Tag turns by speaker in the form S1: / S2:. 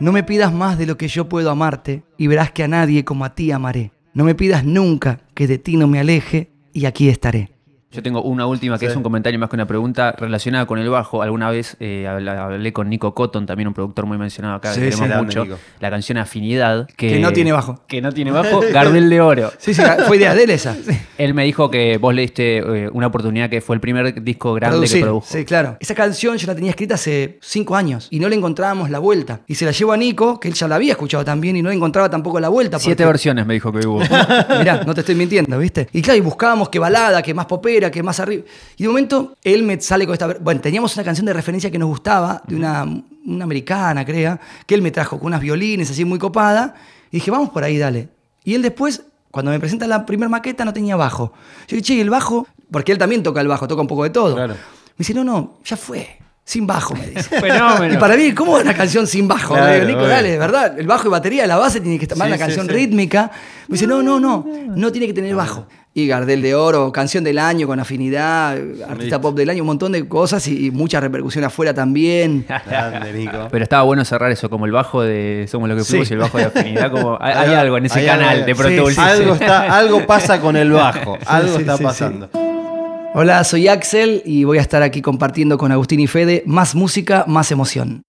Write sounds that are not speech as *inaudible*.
S1: No me pidas más de lo que yo puedo amarte y verás que a nadie como a ti amaré. No me pidas nunca que de ti no me aleje y aquí estaré.
S2: Yo tengo una última que
S3: Sí.
S2: es un comentario más que una pregunta relacionada con el bajo. Alguna vez eh, hablé con Nico Cotton, también un productor muy mencionado acá,
S1: Sí,
S2: que queremos
S3: sí.
S2: Mucho.
S3: Nico.
S2: La canción Afinidad. Que,
S1: Que no tiene bajo.
S2: Que no tiene bajo, *laughs* Gardel de Oro.
S1: Sí, sí, fue idea de él esa. *laughs*
S2: Él me dijo que vos le diste eh, una oportunidad que fue el primer disco grande que produjo.
S1: Sí, claro. Esa canción yo la tenía escrita hace cinco años y no le encontrábamos la vuelta. Y se la llevo a Nico, que él ya la había escuchado también y no le encontraba tampoco la vuelta.
S2: Siete
S1: porque-
S2: versiones me dijo que hubo. *laughs*
S1: Mirá, no te estoy mintiendo, ¿viste? Y claro, y buscábamos que balada, que más popera, que más arriba. Y de momento él me sale con esta. Bueno, teníamos una canción de referencia que nos gustaba, de una, una americana, creo, que él me trajo con unas violines así muy copada. Y dije, vamos por ahí, dale. Y él después, cuando me presenta la primer maqueta, no tenía bajo. Yo dije, che, ¿y el bajo, porque él también toca el bajo, toca un poco de todo.
S3: Claro.
S1: Me dice, no, no, ya fue. Sin bajo, me dice. *laughs*
S2: Fenómeno.
S1: Y para mí, ¿cómo es una canción sin bajo?
S3: Claro,
S1: digo, Nico, dale, de verdad. El bajo y batería, la base tiene que estar
S3: Sí,
S1: una
S3: sí,
S1: canción
S3: sí.
S1: rítmica. Me dice, no, no, no, no tiene que tener bajo. Y Gardel de Oro, canción del año con afinidad, artista
S3: Listo.
S1: pop del año, un montón de cosas y, y mucha repercusión afuera también. *laughs*
S3: Grande, Nico.
S2: Pero estaba bueno cerrar eso, como el bajo de Somos lo que fuimos
S1: Sí.
S2: y el bajo de afinidad. Como,
S3: hay,
S2: algo en ese
S3: hay
S2: canal
S3: algo-
S2: de Pro
S1: sí,
S2: Tools.
S1: sí,
S3: Algo, está, *laughs* algo pasa con el bajo. algo
S1: sí,
S3: está
S1: sí, sí.
S3: pasando.
S1: Hola, soy Axel y voy a estar aquí compartiendo con Agustín y Fede más música, más emoción.